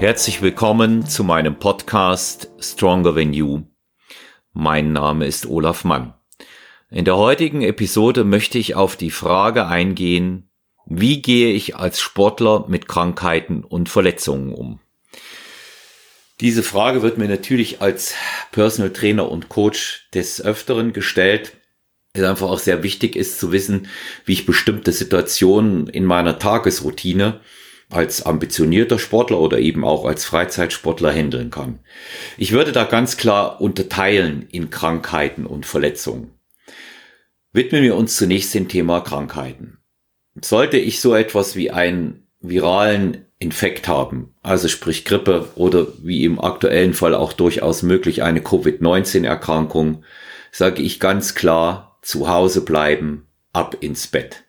Herzlich willkommen zu meinem Podcast Stronger Than You. Mein Name ist Olaf Mann. In der heutigen Episode möchte ich auf die Frage eingehen, wie gehe ich als Sportler mit Krankheiten und Verletzungen um? Diese Frage wird mir natürlich als Personal Trainer und Coach des Öfteren gestellt, es einfach auch sehr wichtig ist zu wissen, wie ich bestimmte Situationen in meiner Tagesroutine als ambitionierter Sportler oder eben auch als Freizeitsportler handeln kann. Ich würde da ganz klar unterteilen in Krankheiten und Verletzungen. Widmen wir uns zunächst dem Thema Krankheiten. Sollte ich so etwas wie einen viralen Infekt haben, also sprich Grippe oder wie im aktuellen Fall auch durchaus möglich eine Covid-19-Erkrankung, sage ich ganz klar, zu Hause bleiben, ab ins Bett.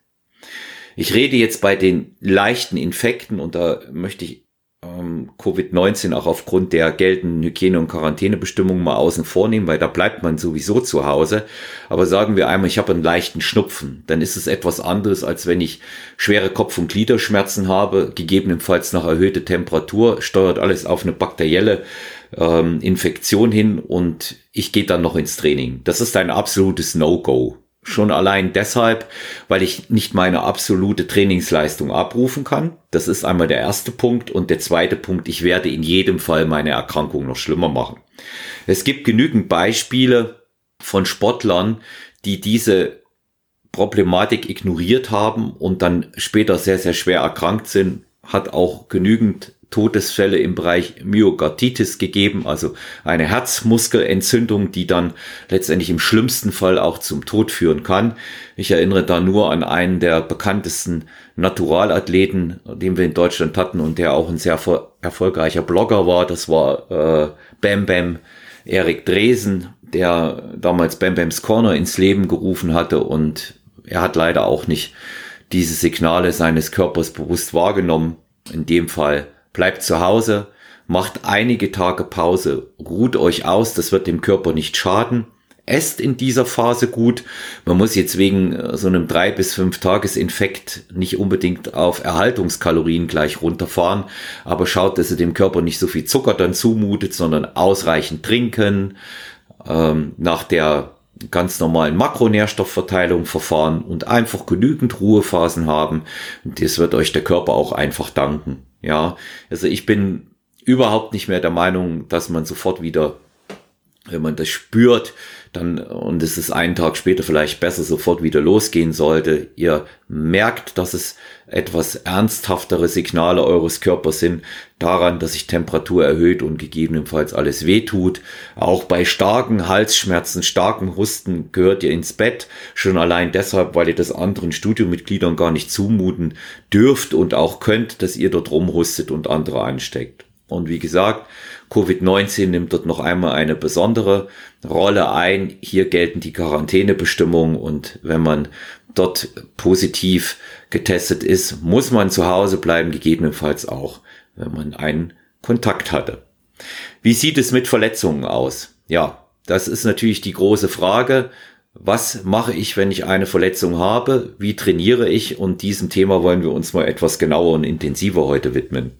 Ich rede jetzt bei den leichten Infekten und da möchte ich ähm, Covid-19 auch aufgrund der geltenden Hygiene- und Quarantänebestimmungen mal außen vornehmen, weil da bleibt man sowieso zu Hause. Aber sagen wir einmal, ich habe einen leichten Schnupfen, dann ist es etwas anderes, als wenn ich schwere Kopf- und Gliederschmerzen habe, gegebenenfalls nach erhöhter Temperatur, steuert alles auf eine bakterielle ähm, Infektion hin und ich gehe dann noch ins Training. Das ist ein absolutes No-Go. Schon allein deshalb, weil ich nicht meine absolute Trainingsleistung abrufen kann. Das ist einmal der erste Punkt. Und der zweite Punkt, ich werde in jedem Fall meine Erkrankung noch schlimmer machen. Es gibt genügend Beispiele von Sportlern, die diese Problematik ignoriert haben und dann später sehr, sehr schwer erkrankt sind. Hat auch genügend Todesfälle im Bereich Myokarditis gegeben, also eine Herzmuskelentzündung, die dann letztendlich im schlimmsten Fall auch zum Tod führen kann. Ich erinnere da nur an einen der bekanntesten Naturalathleten, den wir in Deutschland hatten und der auch ein sehr erfolgreicher Blogger war. Das war äh, Bam Bam Erik Dresen, der damals Bam Bams Corner ins Leben gerufen hatte und er hat leider auch nicht diese Signale seines Körpers bewusst wahrgenommen. In dem Fall bleibt zu Hause, macht einige Tage Pause, ruht euch aus, das wird dem Körper nicht schaden. Esst in dieser Phase gut. Man muss jetzt wegen äh, so einem drei bis fünf Tagesinfekt nicht unbedingt auf Erhaltungskalorien gleich runterfahren, aber schaut, dass ihr dem Körper nicht so viel Zucker dann zumutet, sondern ausreichend trinken, ähm, nach der ganz normalen Makronährstoffverteilung verfahren und einfach genügend Ruhephasen haben. Das wird euch der Körper auch einfach danken. Ja, also ich bin überhaupt nicht mehr der Meinung, dass man sofort wieder, wenn man das spürt, dann, und es ist einen Tag später vielleicht besser, sofort wieder losgehen sollte. Ihr merkt, dass es etwas ernsthaftere Signale eures Körpers sind, daran, dass sich Temperatur erhöht und gegebenenfalls alles wehtut. Auch bei starken Halsschmerzen, starken Husten gehört ihr ins Bett. Schon allein deshalb, weil ihr das anderen Studiomitgliedern gar nicht zumuten dürft und auch könnt, dass ihr dort rumhustet und andere ansteckt. Und wie gesagt, Covid-19 nimmt dort noch einmal eine besondere Rolle ein. Hier gelten die Quarantänebestimmungen und wenn man dort positiv getestet ist, muss man zu Hause bleiben, gegebenenfalls auch, wenn man einen Kontakt hatte. Wie sieht es mit Verletzungen aus? Ja, das ist natürlich die große Frage. Was mache ich, wenn ich eine Verletzung habe? Wie trainiere ich? Und diesem Thema wollen wir uns mal etwas genauer und intensiver heute widmen.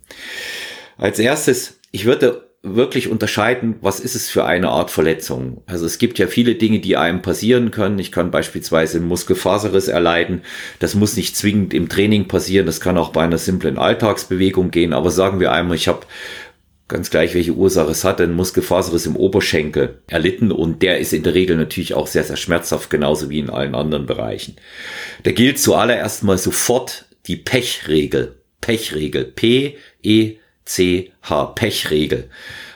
Als erstes, ich würde wirklich unterscheiden, was ist es für eine Art Verletzung. Also es gibt ja viele Dinge, die einem passieren können. Ich kann beispielsweise einen Muskelfaserriss erleiden. Das muss nicht zwingend im Training passieren. Das kann auch bei einer simplen Alltagsbewegung gehen. Aber sagen wir einmal, ich habe ganz gleich, welche Ursache es hat, einen Muskelfaserriss im Oberschenkel erlitten und der ist in der Regel natürlich auch sehr, sehr schmerzhaft, genauso wie in allen anderen Bereichen. Da gilt zuallererst mal sofort die Pechregel. Pechregel. P, E, CH, Pechregel.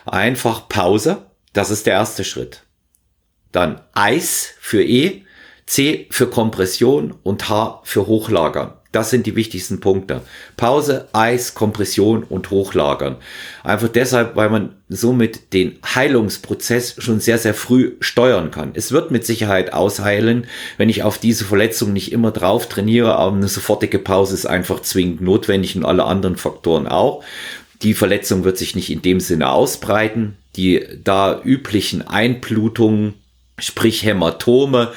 Einfach Pause, das ist der erste Schritt. Dann Eis für E, C für Kompression und H für Hochlagern. Das sind die wichtigsten Punkte. Pause, Eis, Kompression und Hochlagern. Einfach deshalb, weil man somit den Heilungsprozess schon sehr, sehr früh steuern kann. Es wird mit Sicherheit ausheilen, wenn ich auf diese Verletzung nicht immer drauf trainiere, aber eine sofortige Pause ist einfach zwingend notwendig und alle anderen Faktoren auch. Die Verletzung wird sich nicht in dem Sinne ausbreiten. Die da üblichen Einblutungen Sprich, Hämatome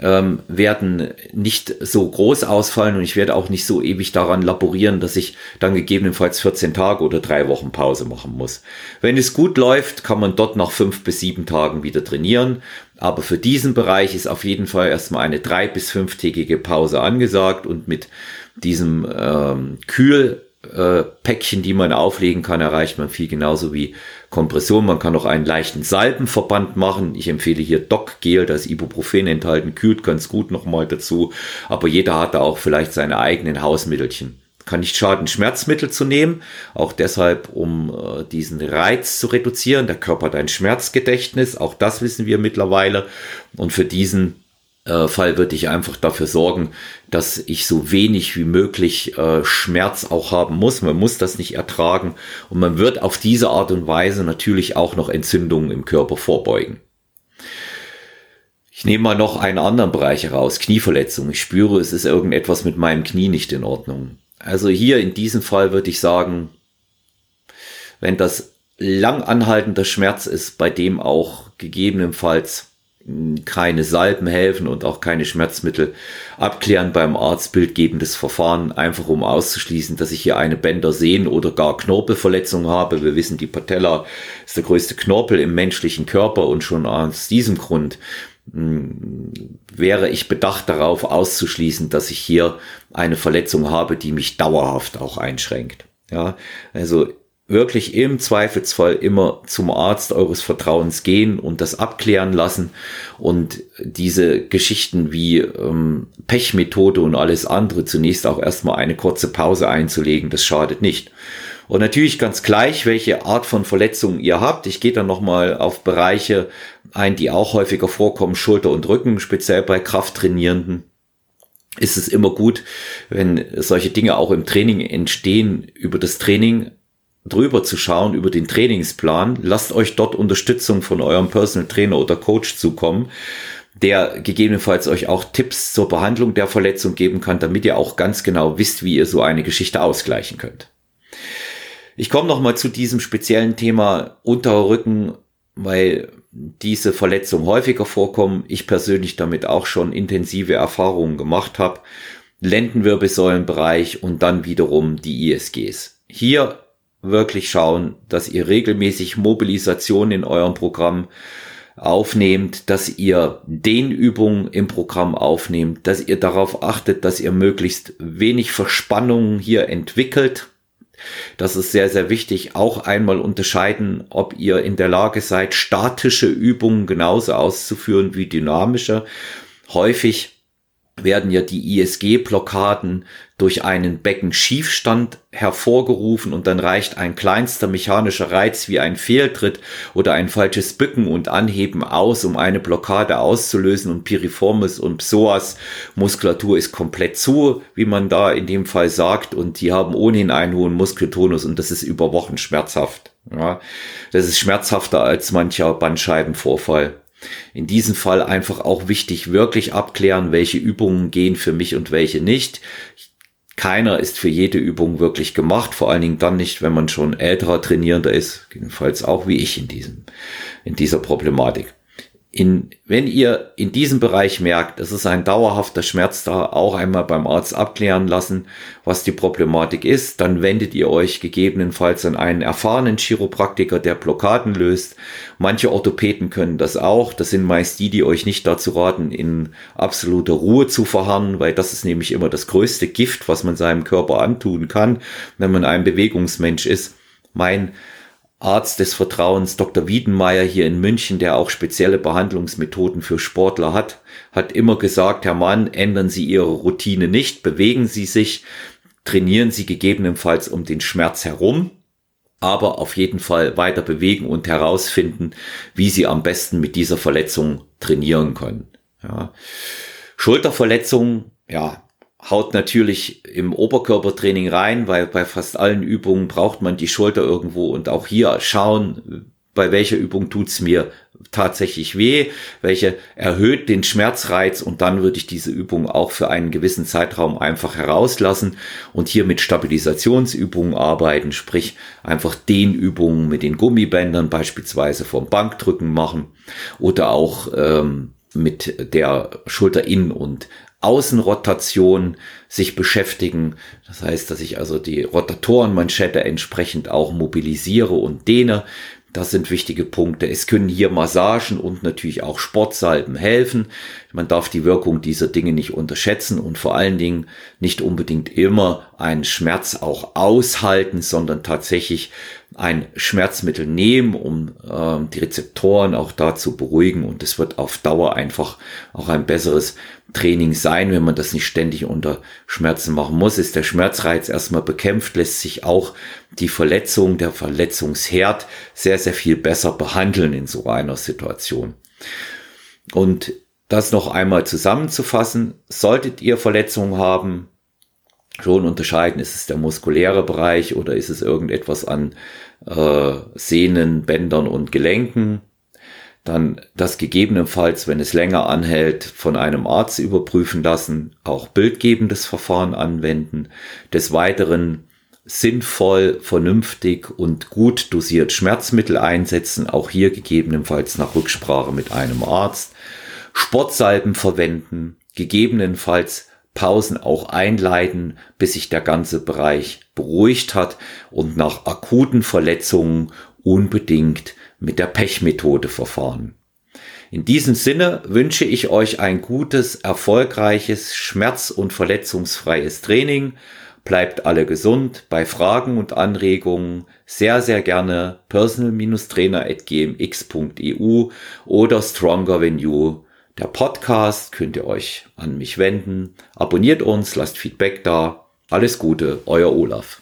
ähm, werden nicht so groß ausfallen und ich werde auch nicht so ewig daran laborieren, dass ich dann gegebenenfalls 14 Tage oder drei Wochen Pause machen muss. Wenn es gut läuft, kann man dort nach fünf bis sieben Tagen wieder trainieren. Aber für diesen Bereich ist auf jeden Fall erstmal eine drei bis fünftägige Pause angesagt und mit diesem ähm, Kühl äh, Päckchen, die man auflegen kann, erreicht man viel genauso wie Kompression. Man kann auch einen leichten Salbenverband machen. Ich empfehle hier Doc Gel, da Ibuprofen enthalten, kühlt ganz gut nochmal dazu. Aber jeder hat da auch vielleicht seine eigenen Hausmittelchen. Kann nicht schaden, Schmerzmittel zu nehmen, auch deshalb, um äh, diesen Reiz zu reduzieren. Der Körper hat ein Schmerzgedächtnis, auch das wissen wir mittlerweile. Und für diesen Fall würde ich einfach dafür sorgen, dass ich so wenig wie möglich äh, Schmerz auch haben muss. Man muss das nicht ertragen und man wird auf diese Art und Weise natürlich auch noch Entzündungen im Körper vorbeugen. Ich nehme mal noch einen anderen Bereich heraus, Knieverletzung. Ich spüre, es ist irgendetwas mit meinem Knie nicht in Ordnung. Also hier in diesem Fall würde ich sagen, wenn das lang anhaltender Schmerz ist, bei dem auch gegebenenfalls keine Salben helfen und auch keine Schmerzmittel abklären beim Arzt bildgebendes Verfahren, einfach um auszuschließen, dass ich hier eine Bändersehnen oder gar Knorpelverletzung habe. Wir wissen, die Patella ist der größte Knorpel im menschlichen Körper und schon aus diesem Grund hm, wäre ich bedacht darauf auszuschließen, dass ich hier eine Verletzung habe, die mich dauerhaft auch einschränkt. Ja, also wirklich im Zweifelsfall immer zum Arzt eures Vertrauens gehen und das abklären lassen und diese Geschichten wie ähm, Pechmethode und alles andere zunächst auch erstmal eine kurze Pause einzulegen, das schadet nicht. Und natürlich ganz gleich, welche Art von Verletzung ihr habt. Ich gehe dann nochmal auf Bereiche ein, die auch häufiger vorkommen, Schulter und Rücken, speziell bei Krafttrainierenden ist es immer gut, wenn solche Dinge auch im Training entstehen, über das Training drüber zu schauen über den Trainingsplan. Lasst euch dort Unterstützung von eurem Personal Trainer oder Coach zukommen, der gegebenenfalls euch auch Tipps zur Behandlung der Verletzung geben kann, damit ihr auch ganz genau wisst, wie ihr so eine Geschichte ausgleichen könnt. Ich komme noch mal zu diesem speziellen Thema Unterrücken, weil diese Verletzungen häufiger vorkommen. Ich persönlich damit auch schon intensive Erfahrungen gemacht habe. Lendenwirbelsäulenbereich und dann wiederum die ISGs. Hier wirklich schauen, dass ihr regelmäßig Mobilisation in eurem Programm aufnehmt, dass ihr den Übungen im Programm aufnehmt, dass ihr darauf achtet, dass ihr möglichst wenig Verspannungen hier entwickelt. Das ist sehr, sehr wichtig. Auch einmal unterscheiden, ob ihr in der Lage seid, statische Übungen genauso auszuführen wie dynamische. Häufig werden ja die ISG-Blockaden durch einen Beckenschiefstand hervorgerufen und dann reicht ein kleinster mechanischer Reiz wie ein Fehltritt oder ein falsches Bücken und Anheben aus, um eine Blockade auszulösen und Piriformis und Psoas Muskulatur ist komplett zu, wie man da in dem Fall sagt und die haben ohnehin einen hohen Muskeltonus und das ist über Wochen schmerzhaft. Ja, das ist schmerzhafter als mancher Bandscheibenvorfall in diesem Fall einfach auch wichtig, wirklich abklären, welche Übungen gehen für mich und welche nicht. Keiner ist für jede Übung wirklich gemacht, vor allen Dingen dann nicht, wenn man schon älterer Trainierender ist, jedenfalls auch wie ich in diesem, in dieser Problematik in, wenn ihr in diesem Bereich merkt, es ist ein dauerhafter Schmerz da, auch einmal beim Arzt abklären lassen, was die Problematik ist, dann wendet ihr euch gegebenenfalls an einen erfahrenen Chiropraktiker, der Blockaden löst. Manche Orthopäden können das auch. Das sind meist die, die euch nicht dazu raten, in absoluter Ruhe zu verharren, weil das ist nämlich immer das größte Gift, was man seinem Körper antun kann, wenn man ein Bewegungsmensch ist. Mein Arzt des Vertrauens, Dr. Wiedenmeier hier in München, der auch spezielle Behandlungsmethoden für Sportler hat, hat immer gesagt, Herr Mann, ändern Sie Ihre Routine nicht, bewegen Sie sich, trainieren Sie gegebenenfalls um den Schmerz herum, aber auf jeden Fall weiter bewegen und herausfinden, wie Sie am besten mit dieser Verletzung trainieren können. Ja. Schulterverletzungen, ja, haut natürlich im Oberkörpertraining rein, weil bei fast allen Übungen braucht man die Schulter irgendwo und auch hier schauen, bei welcher Übung tut's mir tatsächlich weh, welche erhöht den Schmerzreiz und dann würde ich diese Übung auch für einen gewissen Zeitraum einfach herauslassen und hier mit Stabilisationsübungen arbeiten, sprich einfach den Übungen mit den Gummibändern beispielsweise vom Bankdrücken machen oder auch ähm, mit der Schulterinnen- und Außenrotation sich beschäftigen. Das heißt, dass ich also die Rotatorenmanschette entsprechend auch mobilisiere und dehne. Das sind wichtige Punkte. Es können hier Massagen und natürlich auch Sportsalben helfen. Man darf die Wirkung dieser Dinge nicht unterschätzen und vor allen Dingen nicht unbedingt immer einen Schmerz auch aushalten, sondern tatsächlich ein Schmerzmittel nehmen, um äh, die Rezeptoren auch da zu beruhigen. Und es wird auf Dauer einfach auch ein besseres Training sein, wenn man das nicht ständig unter Schmerzen machen muss. Ist der Schmerzreiz erstmal bekämpft, lässt sich auch die Verletzung, der Verletzungsherd sehr, sehr viel besser behandeln in so einer Situation. Und das noch einmal zusammenzufassen, solltet ihr Verletzungen haben, schon unterscheiden, ist es der muskuläre Bereich oder ist es irgendetwas an äh, Sehnen, Bändern und Gelenken. Dann das gegebenenfalls, wenn es länger anhält, von einem Arzt überprüfen lassen, auch bildgebendes Verfahren anwenden. Des Weiteren sinnvoll, vernünftig und gut dosiert Schmerzmittel einsetzen, auch hier gegebenenfalls nach Rücksprache mit einem Arzt. Sportsalben verwenden, gegebenenfalls Pausen auch einleiten, bis sich der ganze Bereich beruhigt hat und nach akuten Verletzungen unbedingt mit der Pechmethode verfahren. In diesem Sinne wünsche ich euch ein gutes, erfolgreiches, schmerz- und verletzungsfreies Training. Bleibt alle gesund. Bei Fragen und Anregungen sehr, sehr gerne personal-trainer.gmx.eu oder Stronger der Podcast könnt ihr euch an mich wenden. Abonniert uns, lasst Feedback da. Alles Gute, euer Olaf.